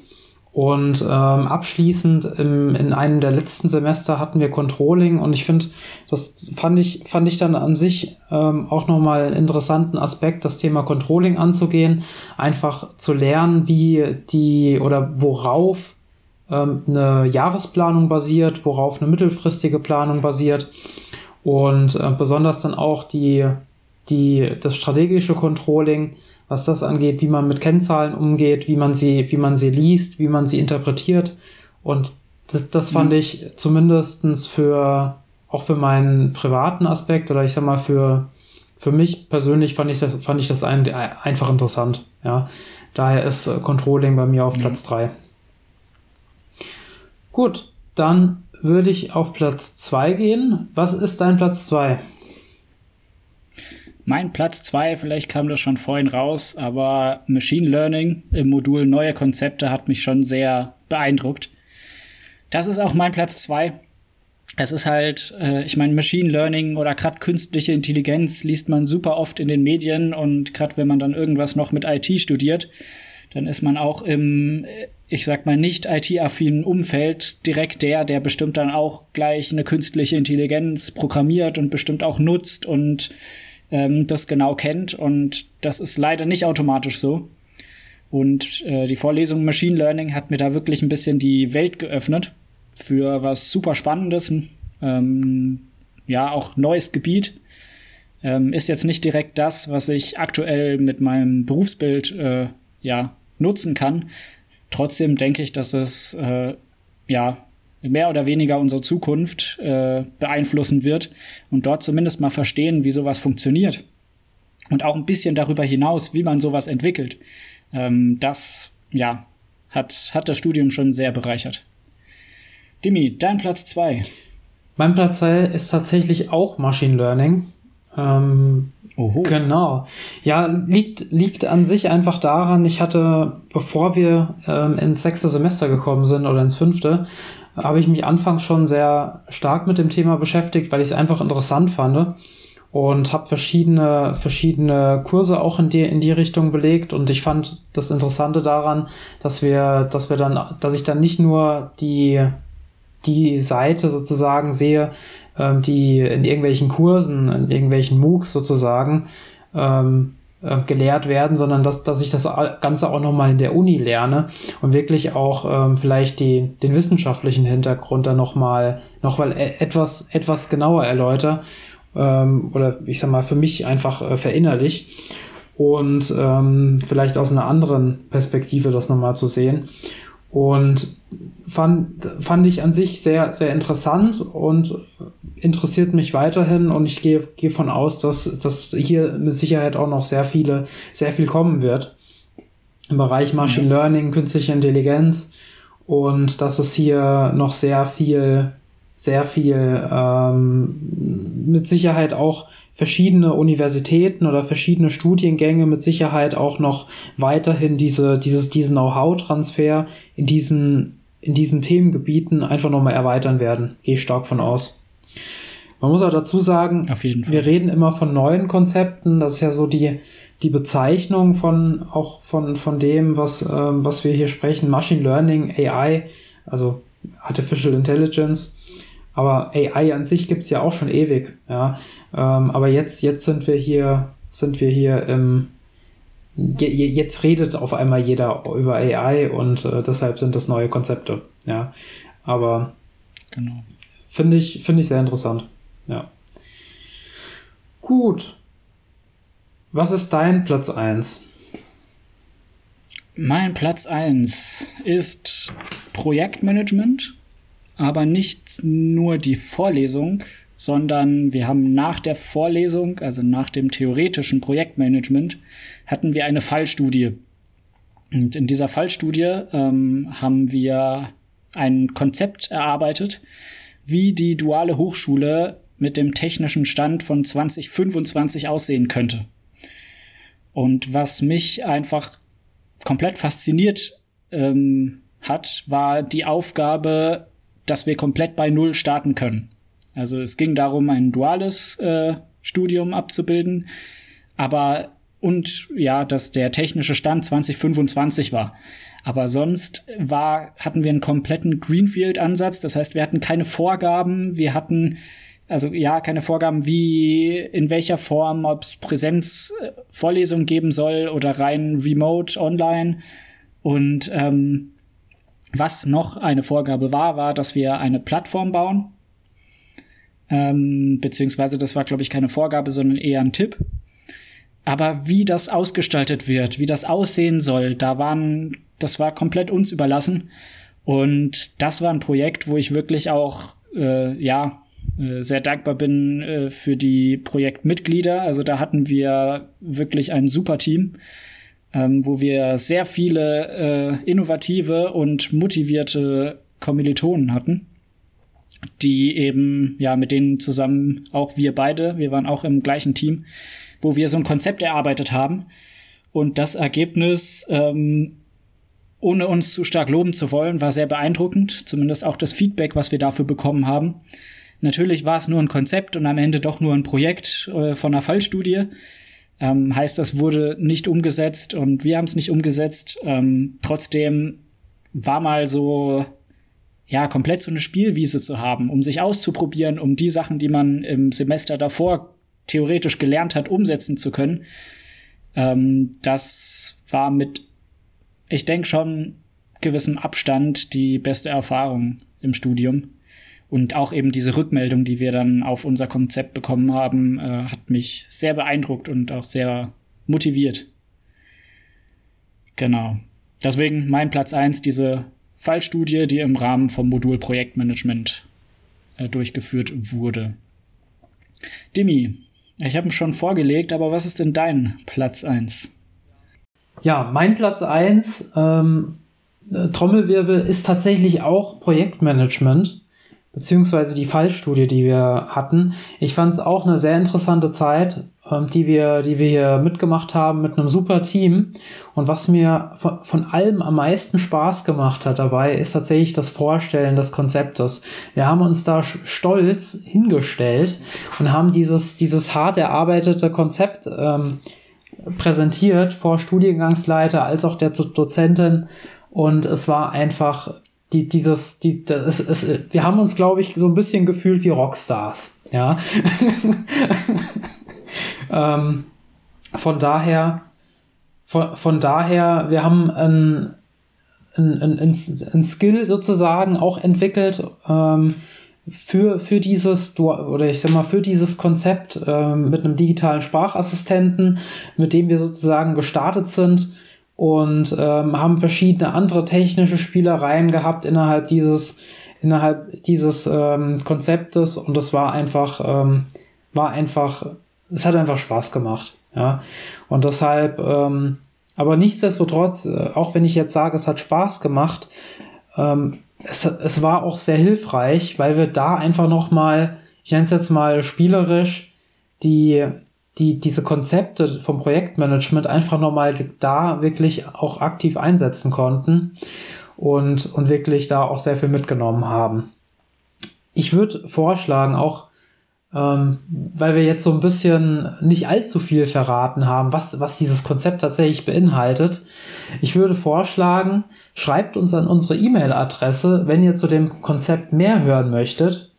und ähm, abschließend im, in einem der letzten Semester hatten wir Controlling und ich finde, das fand ich, fand ich dann an sich ähm, auch nochmal einen interessanten Aspekt, das Thema Controlling anzugehen, einfach zu lernen, wie die oder worauf ähm, eine Jahresplanung basiert, worauf eine mittelfristige Planung basiert und äh, besonders dann auch die, die, das strategische Controlling was das angeht, wie man mit Kennzahlen umgeht, wie man sie, wie man sie liest, wie man sie interpretiert. Und das, das fand mhm. ich zumindestens für, auch für meinen privaten Aspekt oder ich sag mal für, für mich persönlich fand ich das, fand ich das ein, einfach interessant. Ja. Daher ist äh, Controlling bei mir auf mhm. Platz 3. Gut, dann würde ich auf Platz 2 gehen. Was ist dein Platz 2? Mein Platz zwei, vielleicht kam das schon vorhin raus, aber Machine Learning im Modul Neue Konzepte hat mich schon sehr beeindruckt. Das ist auch mein Platz zwei. Es ist halt, äh, ich meine, Machine Learning oder gerade künstliche Intelligenz liest man super oft in den Medien und gerade wenn man dann irgendwas noch mit IT studiert, dann ist man auch im, ich sag mal, nicht IT-affinen Umfeld direkt der, der bestimmt dann auch gleich eine künstliche Intelligenz programmiert und bestimmt auch nutzt und ähm, das genau kennt. Und das ist leider nicht automatisch so. Und äh, die Vorlesung Machine Learning hat mir da wirklich ein bisschen die Welt geöffnet für was super Spannendes. Ähm, ja, auch neues Gebiet. Ähm, ist jetzt nicht direkt das, was ich aktuell mit meinem Berufsbild äh, ja, nutzen kann. Trotzdem denke ich, dass es äh, ja mehr oder weniger unsere Zukunft äh, beeinflussen wird und dort zumindest mal verstehen, wie sowas funktioniert. Und auch ein bisschen darüber hinaus, wie man sowas entwickelt. Ähm, das, ja, hat, hat das Studium schon sehr bereichert. Dimi, dein Platz zwei. Mein Platz zwei ist tatsächlich auch Machine Learning. Ähm, Oho. Genau. Ja, liegt, liegt an sich einfach daran, ich hatte, bevor wir ähm, ins sechste Semester gekommen sind oder ins fünfte, habe ich mich anfangs schon sehr stark mit dem Thema beschäftigt, weil ich es einfach interessant fand und habe verschiedene, verschiedene Kurse auch in die, in die Richtung belegt. Und ich fand das Interessante daran, dass wir, dass wir dann, dass ich dann nicht nur die, die Seite sozusagen sehe, ähm, die in irgendwelchen Kursen, in irgendwelchen MOOCs sozusagen, ähm, äh, gelehrt werden, sondern dass, dass ich das Ganze auch nochmal in der Uni lerne und wirklich auch ähm, vielleicht die, den wissenschaftlichen Hintergrund dann nochmal noch mal e-, etwas, etwas genauer erläutere ähm, oder ich sag mal für mich einfach äh, verinnerlich und ähm, vielleicht aus einer anderen Perspektive das nochmal zu sehen. Und fand, fand ich an sich sehr, sehr interessant und interessiert mich weiterhin. Und ich gehe, gehe von aus, dass, dass hier mit Sicherheit auch noch sehr viele, sehr viel kommen wird. Im Bereich Machine mhm. Learning, künstliche Intelligenz. Und dass es hier noch sehr viel, sehr viel ähm, mit Sicherheit auch verschiedene Universitäten oder verschiedene Studiengänge mit Sicherheit auch noch weiterhin diese, dieses, diesen Know-how-Transfer in diesen, in diesen Themengebieten einfach nochmal erweitern werden. Gehe ich stark von aus. Man muss auch dazu sagen, wir reden immer von neuen Konzepten. Das ist ja so die, die Bezeichnung von auch von, von dem, was, ähm, was wir hier sprechen, Machine Learning, AI, also Artificial Intelligence. Aber AI an sich gibt es ja auch schon ewig. Ja? Ähm, aber jetzt, jetzt sind wir hier, sind wir hier im, jetzt redet auf einmal jeder über AI und äh, deshalb sind das neue Konzepte. Ja, aber genau. finde ich, finde ich sehr interessant. Ja. Gut. Was ist dein Platz 1? Mein Platz 1 ist Projektmanagement, aber nicht nur die Vorlesung, sondern wir haben nach der Vorlesung, also nach dem theoretischen Projektmanagement, hatten wir eine Fallstudie. Und in dieser Fallstudie ähm, haben wir ein Konzept erarbeitet, wie die duale Hochschule mit dem technischen Stand von 2025 aussehen könnte. Und was mich einfach komplett fasziniert ähm, hat, war die Aufgabe, dass wir komplett bei Null starten können. Also es ging darum, ein duales äh, Studium abzubilden, aber und ja, dass der technische Stand 2025 war. Aber sonst war, hatten wir einen kompletten Greenfield-Ansatz. Das heißt, wir hatten keine Vorgaben, wir hatten also ja, keine Vorgaben, wie, in welcher Form, ob es Präsenzvorlesungen geben soll oder rein remote, online. Und ähm, was noch eine Vorgabe war, war, dass wir eine Plattform bauen, ähm, beziehungsweise das war, glaube ich, keine Vorgabe, sondern eher ein Tipp. Aber wie das ausgestaltet wird, wie das aussehen soll, da waren, das war komplett uns überlassen. Und das war ein Projekt, wo ich wirklich auch, äh, ja, äh, sehr dankbar bin äh, für die Projektmitglieder. Also da hatten wir wirklich ein super Team, ähm, wo wir sehr viele äh, innovative und motivierte Kommilitonen hatten die eben, ja, mit denen zusammen auch wir beide, wir waren auch im gleichen Team, wo wir so ein Konzept erarbeitet haben. Und das Ergebnis, ähm, ohne uns zu stark loben zu wollen, war sehr beeindruckend. Zumindest auch das Feedback, was wir dafür bekommen haben. Natürlich war es nur ein Konzept und am Ende doch nur ein Projekt äh, von einer Fallstudie. Ähm, heißt, das wurde nicht umgesetzt und wir haben es nicht umgesetzt. Ähm, trotzdem war mal so ja, komplett so eine Spielwiese zu haben, um sich auszuprobieren, um die Sachen, die man im Semester davor theoretisch gelernt hat, umsetzen zu können. Ähm, das war mit, ich denke schon, gewissem Abstand die beste Erfahrung im Studium. Und auch eben diese Rückmeldung, die wir dann auf unser Konzept bekommen haben, äh, hat mich sehr beeindruckt und auch sehr motiviert. Genau. Deswegen mein Platz eins diese Fallstudie, die im Rahmen vom Modul Projektmanagement äh, durchgeführt wurde. Dimi, ich habe ihn schon vorgelegt, aber was ist denn dein Platz 1? Ja, mein Platz 1, ähm, äh, Trommelwirbel, ist tatsächlich auch Projektmanagement beziehungsweise die Fallstudie, die wir hatten. Ich fand es auch eine sehr interessante Zeit, ähm, die, wir, die wir hier mitgemacht haben mit einem super Team. Und was mir von, von allem am meisten Spaß gemacht hat dabei, ist tatsächlich das Vorstellen des Konzeptes. Wir haben uns da stolz hingestellt und haben dieses, dieses hart erarbeitete Konzept ähm, präsentiert vor Studiengangsleiter als auch der Dozentin. Und es war einfach die, dieses, die, das, es, wir haben uns, glaube ich, so ein bisschen gefühlt wie Rockstars. Ja. ähm, von daher, von, von daher, wir haben ein, ein, ein, ein Skill sozusagen auch entwickelt ähm, für, für dieses, oder ich sag mal, für dieses Konzept ähm, mit einem digitalen Sprachassistenten, mit dem wir sozusagen gestartet sind und ähm, haben verschiedene andere technische Spielereien gehabt innerhalb dieses innerhalb dieses ähm, Konzeptes und das war einfach ähm, war einfach es hat einfach Spaß gemacht ja. Und deshalb ähm, aber nichtsdestotrotz äh, auch wenn ich jetzt sage es hat Spaß gemacht ähm, es, es war auch sehr hilfreich weil wir da einfach noch mal ich nenne es jetzt mal spielerisch die die, diese Konzepte vom Projektmanagement einfach nochmal da wirklich auch aktiv einsetzen konnten und, und wirklich da auch sehr viel mitgenommen haben. Ich würde vorschlagen, auch ähm, weil wir jetzt so ein bisschen nicht allzu viel verraten haben, was, was dieses Konzept tatsächlich beinhaltet. Ich würde vorschlagen, schreibt uns an unsere E-Mail-Adresse, wenn ihr zu dem Konzept mehr hören möchtet.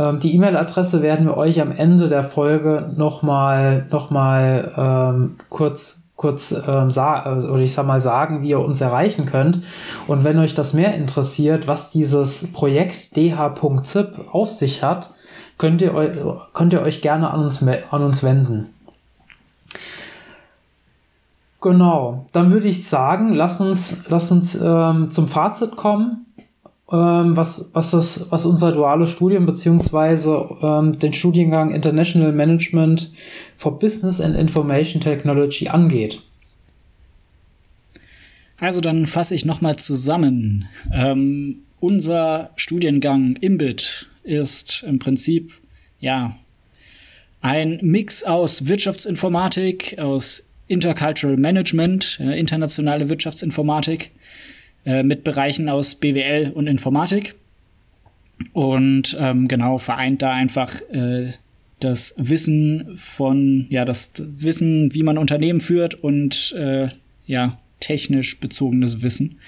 Ähm, die E-Mail-Adresse werden wir euch am Ende der Folge nochmal noch mal, ähm, kurz kurz ähm, sagen, oder ich sag mal sagen, wie ihr uns erreichen könnt. Und wenn euch das mehr interessiert, was dieses Projekt dh.zip auf sich hat, könnt ihr, könnt ihr euch gerne an uns, an uns wenden. Genau, dann würde ich sagen, lass uns, lass uns ähm, zum Fazit kommen, ähm, was, was, das, was unser duales Studium bzw. Ähm, den Studiengang International Management for Business and Information Technology angeht. Also dann fasse ich nochmal zusammen. Ähm, unser Studiengang IMBIT ist im Prinzip, ja, ein Mix aus Wirtschaftsinformatik, aus Intercultural Management, äh, internationale Wirtschaftsinformatik, äh, mit Bereichen aus BWL und Informatik. Und ähm, genau vereint da einfach äh, das Wissen von, ja, das Wissen, wie man Unternehmen führt und äh, ja, technisch bezogenes Wissen.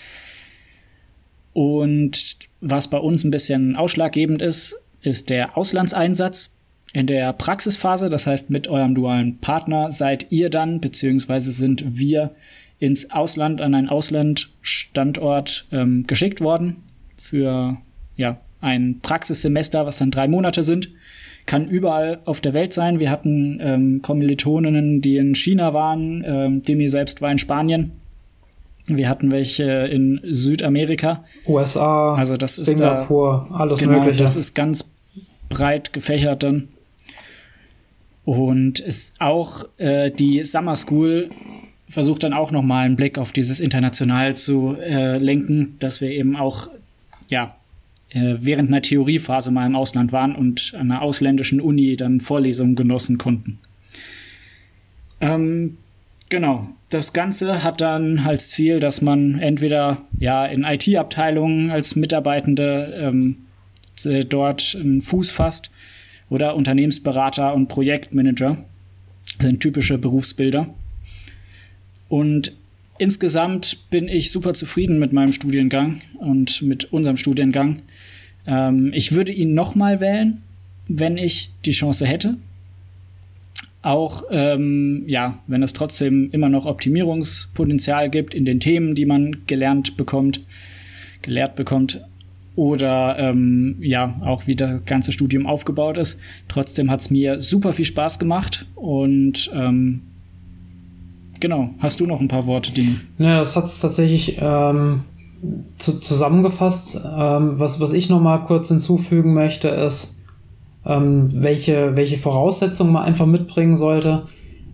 Und was bei uns ein bisschen ausschlaggebend ist, ist der Auslandseinsatz in der Praxisphase. Das heißt, mit eurem dualen Partner seid ihr dann, beziehungsweise sind wir ins Ausland, an einen Auslandstandort ähm, geschickt worden für ja, ein Praxissemester, was dann drei Monate sind. Kann überall auf der Welt sein. Wir hatten ähm, Kommilitoninnen, die in China waren. Ähm, Demi selbst war in Spanien. Wir hatten welche in Südamerika. USA, also das ist Singapur, da, alles genau, Mögliche. Das ist ganz breit gefächert dann. Und ist auch äh, die Summer School versucht dann auch noch mal einen Blick auf dieses International zu äh, lenken, dass wir eben auch ja äh, während einer Theoriephase mal im Ausland waren und an einer ausländischen Uni dann Vorlesungen genossen konnten. Ähm, Genau. Das Ganze hat dann als Ziel, dass man entweder ja in IT-Abteilungen als Mitarbeitende ähm, dort einen Fuß fasst oder Unternehmensberater und Projektmanager sind typische Berufsbilder. Und insgesamt bin ich super zufrieden mit meinem Studiengang und mit unserem Studiengang. Ähm, ich würde ihn nochmal wählen, wenn ich die Chance hätte auch ähm, ja, wenn es trotzdem immer noch Optimierungspotenzial gibt in den Themen, die man gelernt bekommt, gelehrt bekommt, oder ähm, ja, auch wie das ganze Studium aufgebaut ist. Trotzdem hat es mir super viel Spaß gemacht und ähm, genau, hast du noch ein paar Worte, Dini? Ja, das hat es tatsächlich ähm, zu, zusammengefasst. Ähm, was, was ich noch mal kurz hinzufügen möchte, ist, ähm, welche, welche Voraussetzungen man einfach mitbringen sollte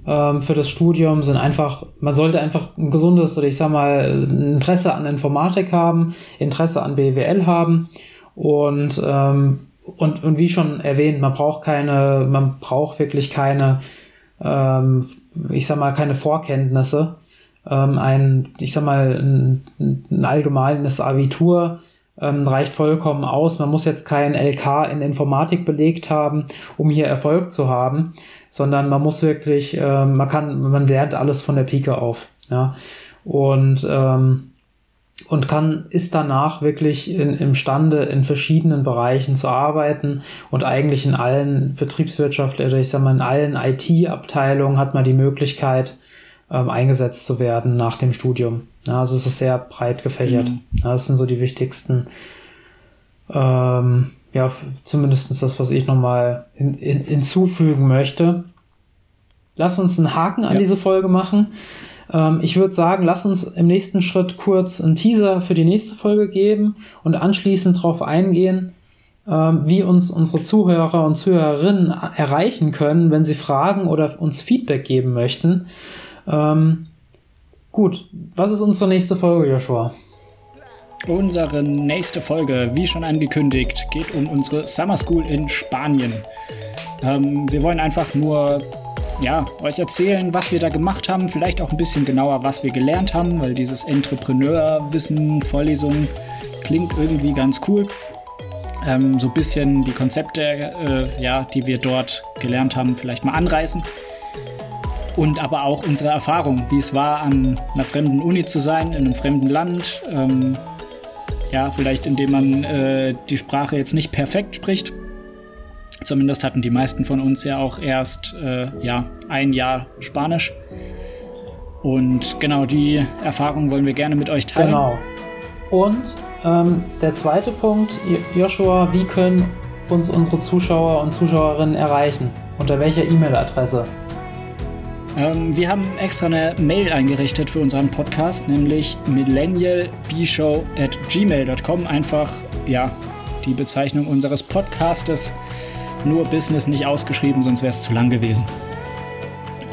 ähm, für das Studium, sind einfach, man sollte einfach ein gesundes oder ich sag mal Interesse an Informatik haben, Interesse an BWL haben und, ähm, und, und wie schon erwähnt, man braucht keine, man braucht wirklich keine, ähm, ich sag mal, keine Vorkenntnisse. Ähm, ein, ich sag mal, ein, ein allgemeines Abitur ähm, reicht vollkommen aus. Man muss jetzt kein LK in Informatik belegt haben, um hier Erfolg zu haben, sondern man muss wirklich, äh, man kann, man lernt alles von der Pike auf. Ja. Und, ähm, und kann, ist danach wirklich in, imstande, in verschiedenen Bereichen zu arbeiten und eigentlich in allen Betriebswirtschaft oder ich sag mal in allen IT-Abteilungen hat man die Möglichkeit, ähm, eingesetzt zu werden nach dem Studium. Ja, also es ist sehr breit gefächert. Genau. Ja, das sind so die wichtigsten, ähm, ja, zumindest das, was ich nochmal hin, hin, hinzufügen möchte. Lass uns einen Haken an ja. diese Folge machen. Ähm, ich würde sagen, lass uns im nächsten Schritt kurz einen Teaser für die nächste Folge geben und anschließend darauf eingehen, ähm, wie uns unsere Zuhörer und Zuhörerinnen erreichen können, wenn sie Fragen oder uns Feedback geben möchten. Ähm, gut, was ist unsere nächste Folge, Joshua? Unsere nächste Folge, wie schon angekündigt, geht um unsere Summer School in Spanien. Ähm, wir wollen einfach nur ja, euch erzählen, was wir da gemacht haben, vielleicht auch ein bisschen genauer, was wir gelernt haben, weil dieses Entrepreneur-Wissen, Vorlesung klingt irgendwie ganz cool. ähm, so ein bisschen die Konzepte, äh, ja, die wir dort gelernt haben, vielleicht mal anreißen. Und aber auch unsere Erfahrung, wie es war, an einer fremden Uni zu sein, in einem fremden Land. Ähm, ja, vielleicht indem man äh, die Sprache jetzt nicht perfekt spricht. Zumindest hatten die meisten von uns ja auch erst äh, ja, ein Jahr Spanisch. Und genau die Erfahrung wollen wir gerne mit euch teilen. Genau. Und ähm, der zweite Punkt, Joshua, wie können uns unsere Zuschauer und Zuschauerinnen erreichen? Unter welcher E-Mail-Adresse? Ähm, wir haben extra eine Mail eingerichtet für unseren Podcast, nämlich millennialbshow at gmail.com. Einfach, ja, die Bezeichnung unseres Podcastes. Nur Business nicht ausgeschrieben, sonst wäre es zu lang gewesen.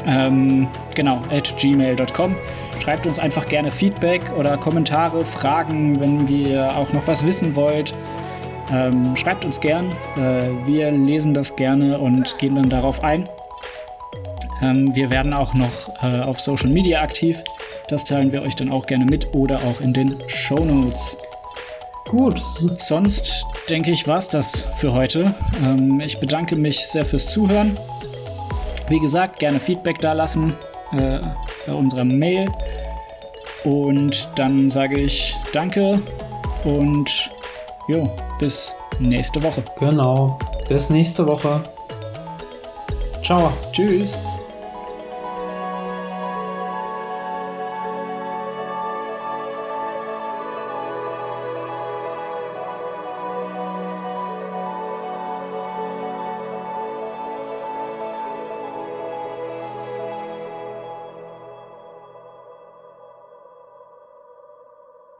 Ähm, genau, at gmail.com. Schreibt uns einfach gerne Feedback oder Kommentare, Fragen, wenn ihr auch noch was wissen wollt. Ähm, schreibt uns gern. Äh, wir lesen das gerne und gehen dann darauf ein. Ähm, wir werden auch noch äh, auf Social Media aktiv. Das teilen wir euch dann auch gerne mit oder auch in den Show Notes. Gut. Sonst denke ich, war es das für heute. Ähm, ich bedanke mich sehr fürs Zuhören. Wie gesagt, gerne Feedback da lassen äh, bei unserer Mail. Und dann sage ich Danke und jo, bis nächste Woche. Genau, bis nächste Woche. Ciao. Tschüss.